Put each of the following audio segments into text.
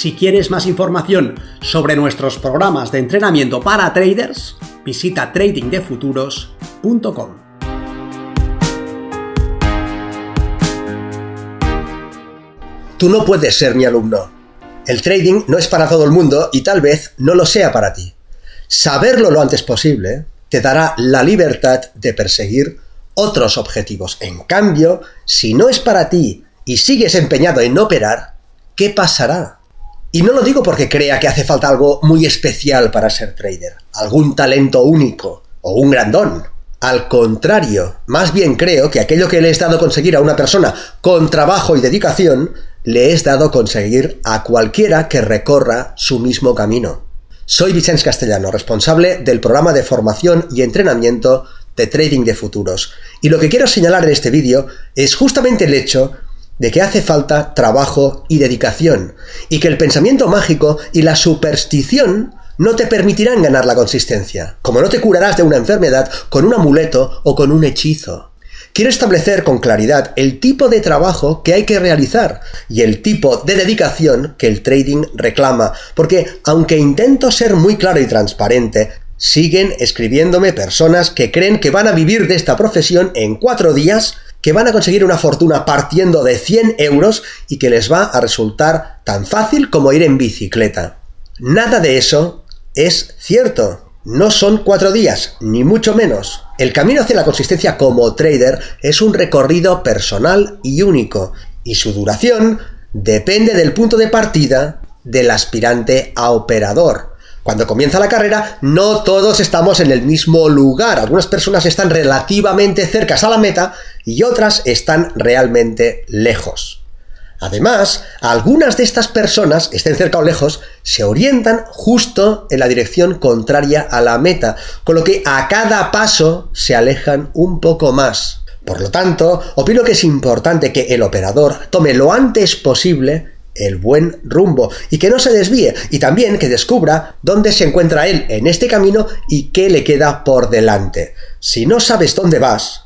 Si quieres más información sobre nuestros programas de entrenamiento para traders, visita tradingdefuturos.com. Tú no puedes ser mi alumno. El trading no es para todo el mundo y tal vez no lo sea para ti. Saberlo lo antes posible te dará la libertad de perseguir otros objetivos. En cambio, si no es para ti y sigues empeñado en operar, ¿qué pasará? Y no lo digo porque crea que hace falta algo muy especial para ser trader, algún talento único o un grandón. Al contrario, más bien creo que aquello que le es dado conseguir a una persona con trabajo y dedicación, le es dado conseguir a cualquiera que recorra su mismo camino. Soy Vicente Castellano, responsable del programa de formación y entrenamiento de trading de futuros. Y lo que quiero señalar en este vídeo es justamente el hecho de que hace falta trabajo y dedicación, y que el pensamiento mágico y la superstición no te permitirán ganar la consistencia, como no te curarás de una enfermedad con un amuleto o con un hechizo. Quiero establecer con claridad el tipo de trabajo que hay que realizar y el tipo de dedicación que el trading reclama, porque aunque intento ser muy claro y transparente, siguen escribiéndome personas que creen que van a vivir de esta profesión en cuatro días que van a conseguir una fortuna partiendo de 100 euros y que les va a resultar tan fácil como ir en bicicleta. Nada de eso es cierto. No son cuatro días, ni mucho menos. El camino hacia la consistencia como trader es un recorrido personal y único, y su duración depende del punto de partida del aspirante a operador. Cuando comienza la carrera, no todos estamos en el mismo lugar. Algunas personas están relativamente cercas a la meta y otras están realmente lejos. Además, algunas de estas personas, estén cerca o lejos, se orientan justo en la dirección contraria a la meta, con lo que a cada paso se alejan un poco más. Por lo tanto, opino que es importante que el operador tome lo antes posible el buen rumbo y que no se desvíe y también que descubra dónde se encuentra él en este camino y qué le queda por delante. Si no sabes dónde vas,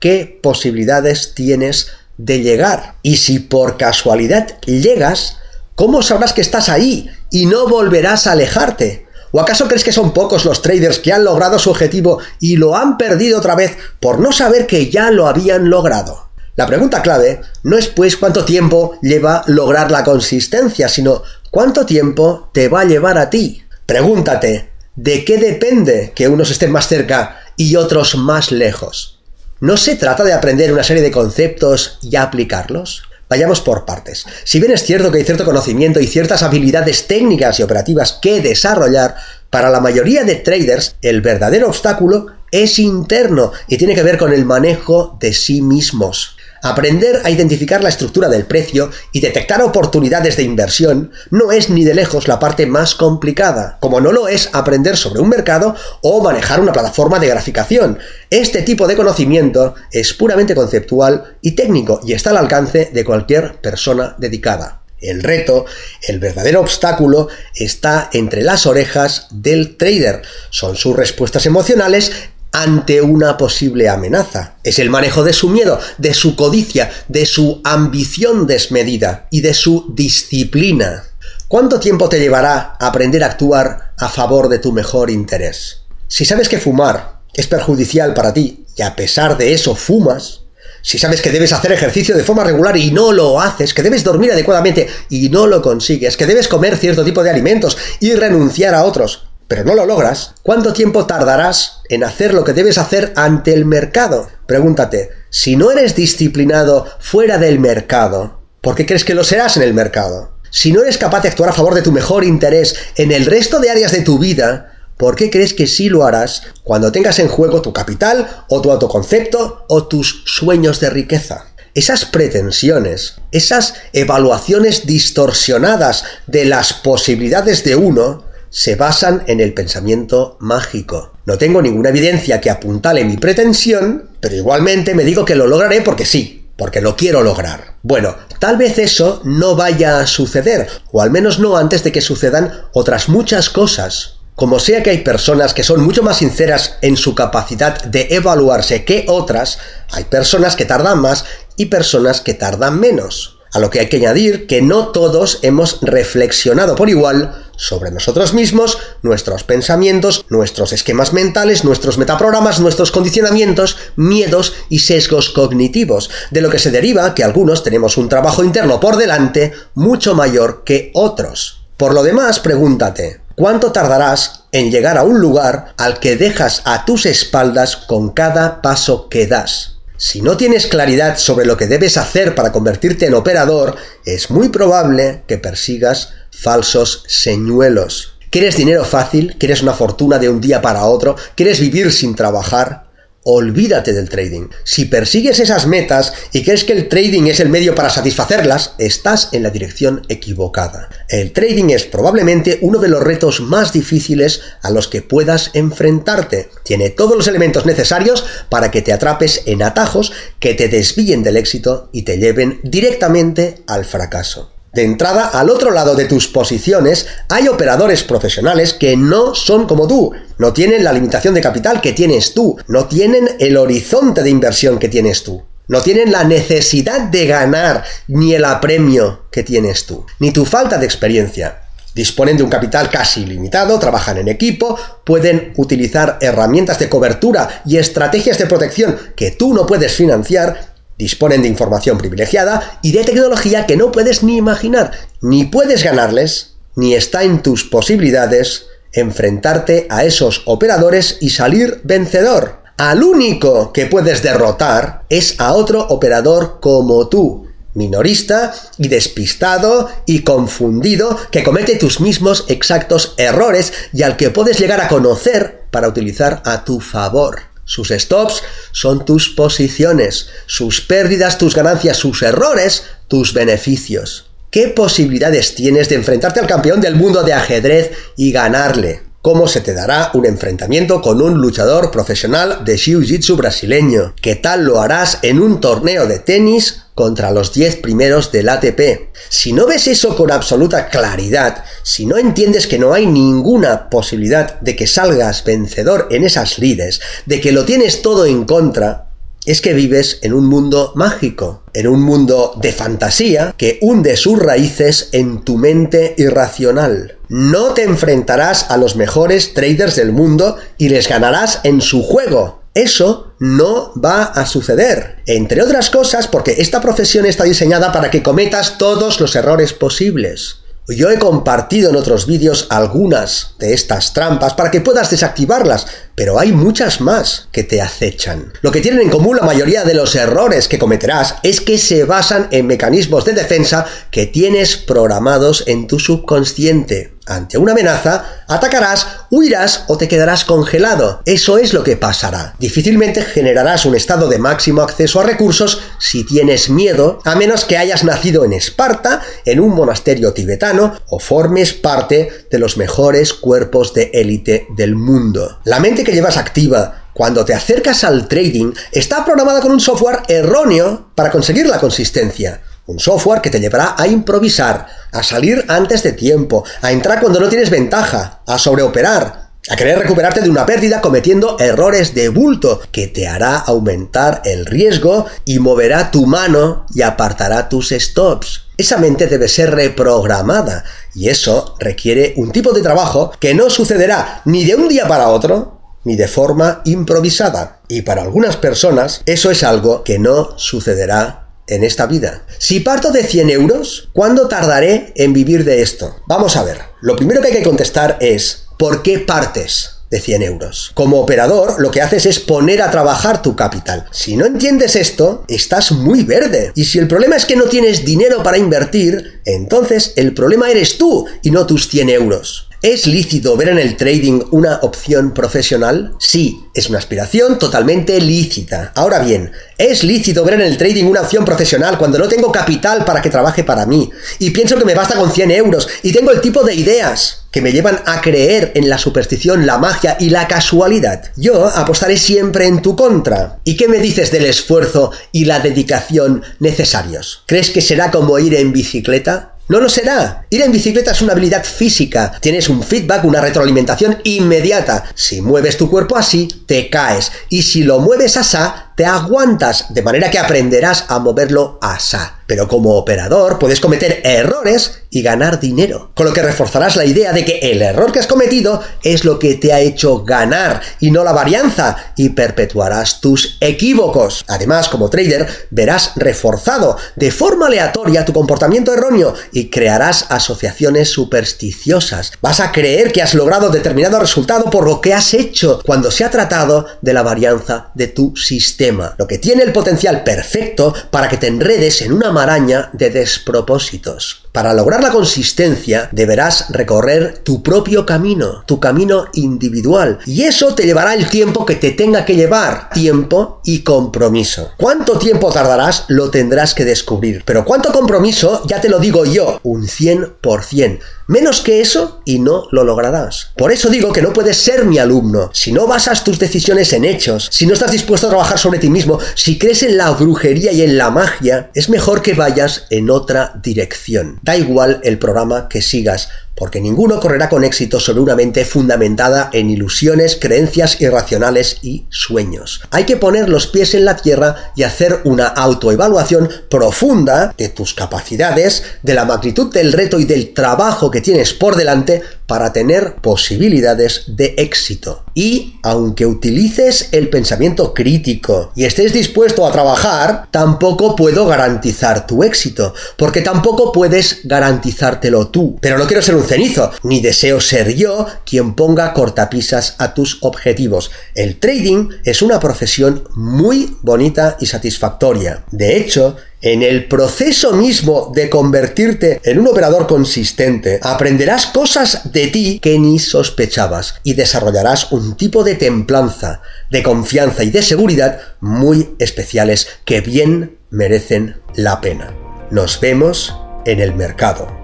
¿qué posibilidades tienes de llegar? Y si por casualidad llegas, ¿cómo sabrás que estás ahí y no volverás a alejarte? ¿O acaso crees que son pocos los traders que han logrado su objetivo y lo han perdido otra vez por no saber que ya lo habían logrado? La pregunta clave no es pues cuánto tiempo lleva lograr la consistencia, sino cuánto tiempo te va a llevar a ti. Pregúntate, ¿de qué depende que unos estén más cerca y otros más lejos? ¿No se trata de aprender una serie de conceptos y aplicarlos? Vayamos por partes. Si bien es cierto que hay cierto conocimiento y ciertas habilidades técnicas y operativas que desarrollar, para la mayoría de traders el verdadero obstáculo es interno y tiene que ver con el manejo de sí mismos. Aprender a identificar la estructura del precio y detectar oportunidades de inversión no es ni de lejos la parte más complicada, como no lo es aprender sobre un mercado o manejar una plataforma de graficación. Este tipo de conocimiento es puramente conceptual y técnico y está al alcance de cualquier persona dedicada. El reto, el verdadero obstáculo, está entre las orejas del trader. Son sus respuestas emocionales ante una posible amenaza. Es el manejo de su miedo, de su codicia, de su ambición desmedida y de su disciplina. ¿Cuánto tiempo te llevará aprender a actuar a favor de tu mejor interés? Si sabes que fumar es perjudicial para ti y a pesar de eso fumas, si sabes que debes hacer ejercicio de forma regular y no lo haces, que debes dormir adecuadamente y no lo consigues, que debes comer cierto tipo de alimentos y renunciar a otros, pero no lo logras, ¿cuánto tiempo tardarás en hacer lo que debes hacer ante el mercado? Pregúntate, si no eres disciplinado fuera del mercado, ¿por qué crees que lo serás en el mercado? Si no eres capaz de actuar a favor de tu mejor interés en el resto de áreas de tu vida, ¿por qué crees que sí lo harás cuando tengas en juego tu capital o tu autoconcepto o tus sueños de riqueza? esas pretensiones, esas evaluaciones distorsionadas de las posibilidades de uno, se basan en el pensamiento mágico. No tengo ninguna evidencia que apuntale mi pretensión, pero igualmente me digo que lo lograré porque sí, porque lo quiero lograr. Bueno, tal vez eso no vaya a suceder, o al menos no antes de que sucedan otras muchas cosas. Como sea que hay personas que son mucho más sinceras en su capacidad de evaluarse que otras, hay personas que tardan más y personas que tardan menos. A lo que hay que añadir que no todos hemos reflexionado por igual sobre nosotros mismos, nuestros pensamientos, nuestros esquemas mentales, nuestros metaprogramas, nuestros condicionamientos, miedos y sesgos cognitivos, de lo que se deriva que algunos tenemos un trabajo interno por delante mucho mayor que otros. Por lo demás, pregúntate, ¿cuánto tardarás en llegar a un lugar al que dejas a tus espaldas con cada paso que das? Si no tienes claridad sobre lo que debes hacer para convertirte en operador, es muy probable que persigas falsos señuelos. ¿Quieres dinero fácil? ¿Quieres una fortuna de un día para otro? ¿Quieres vivir sin trabajar? Olvídate del trading. Si persigues esas metas y crees que el trading es el medio para satisfacerlas, estás en la dirección equivocada. El trading es probablemente uno de los retos más difíciles a los que puedas enfrentarte. Tiene todos los elementos necesarios para que te atrapes en atajos que te desvíen del éxito y te lleven directamente al fracaso. De entrada, al otro lado de tus posiciones hay operadores profesionales que no son como tú, no tienen la limitación de capital que tienes tú, no tienen el horizonte de inversión que tienes tú. No tienen la necesidad de ganar ni el apremio que tienes tú, ni tu falta de experiencia. Disponen de un capital casi ilimitado, trabajan en equipo, pueden utilizar herramientas de cobertura y estrategias de protección que tú no puedes financiar Disponen de información privilegiada y de tecnología que no puedes ni imaginar. Ni puedes ganarles, ni está en tus posibilidades enfrentarte a esos operadores y salir vencedor. Al único que puedes derrotar es a otro operador como tú, minorista y despistado y confundido que comete tus mismos exactos errores y al que puedes llegar a conocer para utilizar a tu favor. Sus stops son tus posiciones, sus pérdidas, tus ganancias, sus errores, tus beneficios. ¿Qué posibilidades tienes de enfrentarte al campeón del mundo de ajedrez y ganarle? cómo se te dará un enfrentamiento con un luchador profesional de Jiu-Jitsu brasileño. ¿Qué tal lo harás en un torneo de tenis contra los 10 primeros del ATP? Si no ves eso con absoluta claridad, si no entiendes que no hay ninguna posibilidad de que salgas vencedor en esas lides, de que lo tienes todo en contra, es que vives en un mundo mágico, en un mundo de fantasía que hunde sus raíces en tu mente irracional. No te enfrentarás a los mejores traders del mundo y les ganarás en su juego. Eso no va a suceder. Entre otras cosas porque esta profesión está diseñada para que cometas todos los errores posibles. Yo he compartido en otros vídeos algunas de estas trampas para que puedas desactivarlas, pero hay muchas más que te acechan. Lo que tienen en común la mayoría de los errores que cometerás es que se basan en mecanismos de defensa que tienes programados en tu subconsciente. Ante una amenaza, atacarás, huirás o te quedarás congelado. Eso es lo que pasará. Difícilmente generarás un estado de máximo acceso a recursos si tienes miedo, a menos que hayas nacido en Esparta, en un monasterio tibetano, o formes parte de los mejores cuerpos de élite del mundo. La mente que llevas activa cuando te acercas al trading está programada con un software erróneo para conseguir la consistencia. Un software que te llevará a improvisar, a salir antes de tiempo, a entrar cuando no tienes ventaja, a sobreoperar, a querer recuperarte de una pérdida cometiendo errores de bulto que te hará aumentar el riesgo y moverá tu mano y apartará tus stops. Esa mente debe ser reprogramada y eso requiere un tipo de trabajo que no sucederá ni de un día para otro ni de forma improvisada. Y para algunas personas eso es algo que no sucederá en esta vida. Si parto de 100 euros, ¿cuándo tardaré en vivir de esto? Vamos a ver. Lo primero que hay que contestar es, ¿por qué partes? de 100 euros. Como operador, lo que haces es poner a trabajar tu capital. Si no entiendes esto, estás muy verde. Y si el problema es que no tienes dinero para invertir, entonces el problema eres tú y no tus 100 euros. ¿Es lícito ver en el trading una opción profesional? Sí, es una aspiración totalmente lícita. Ahora bien, ¿es lícito ver en el trading una opción profesional cuando no tengo capital para que trabaje para mí? Y pienso que me basta con 100 euros y tengo el tipo de ideas que me llevan a creer en la superstición, la magia y la casualidad. Yo apostaré siempre en tu contra. ¿Y qué me dices del esfuerzo y la dedicación necesarios? ¿Crees que será como ir en bicicleta? No lo será. Ir en bicicleta es una habilidad física. Tienes un feedback, una retroalimentación inmediata. Si mueves tu cuerpo así, te caes. Y si lo mueves asá, te aguantas. De manera que aprenderás a moverlo asá pero como operador puedes cometer errores y ganar dinero, con lo que reforzarás la idea de que el error que has cometido es lo que te ha hecho ganar y no la varianza y perpetuarás tus equívocos. Además, como trader, verás reforzado de forma aleatoria tu comportamiento erróneo y crearás asociaciones supersticiosas. Vas a creer que has logrado determinado resultado por lo que has hecho cuando se ha tratado de la varianza de tu sistema, lo que tiene el potencial perfecto para que te enredes en una maraña de despropósitos. Para lograr la consistencia deberás recorrer tu propio camino, tu camino individual, y eso te llevará el tiempo que te tenga que llevar, tiempo y compromiso. ¿Cuánto tiempo tardarás? Lo tendrás que descubrir, pero cuánto compromiso, ya te lo digo yo, un 100%. Menos que eso y no lo lograrás. Por eso digo que no puedes ser mi alumno. Si no basas tus decisiones en hechos, si no estás dispuesto a trabajar sobre ti mismo, si crees en la brujería y en la magia, es mejor que vayas en otra dirección. Da igual el programa que sigas, porque ninguno correrá con éxito sobre una mente fundamentada en ilusiones, creencias irracionales y sueños. Hay que poner los pies en la tierra y hacer una autoevaluación profunda de tus capacidades, de la magnitud del reto y del trabajo que tienes por delante para tener posibilidades de éxito. Y aunque utilices el pensamiento crítico y estés dispuesto a trabajar, tampoco puedo garantizar tu éxito, porque tampoco puedes garantizártelo tú. Pero no quiero ser cenizo, ni deseo ser yo quien ponga cortapisas a tus objetivos. El trading es una profesión muy bonita y satisfactoria. De hecho, en el proceso mismo de convertirte en un operador consistente, aprenderás cosas de ti que ni sospechabas y desarrollarás un tipo de templanza, de confianza y de seguridad muy especiales que bien merecen la pena. Nos vemos en el mercado.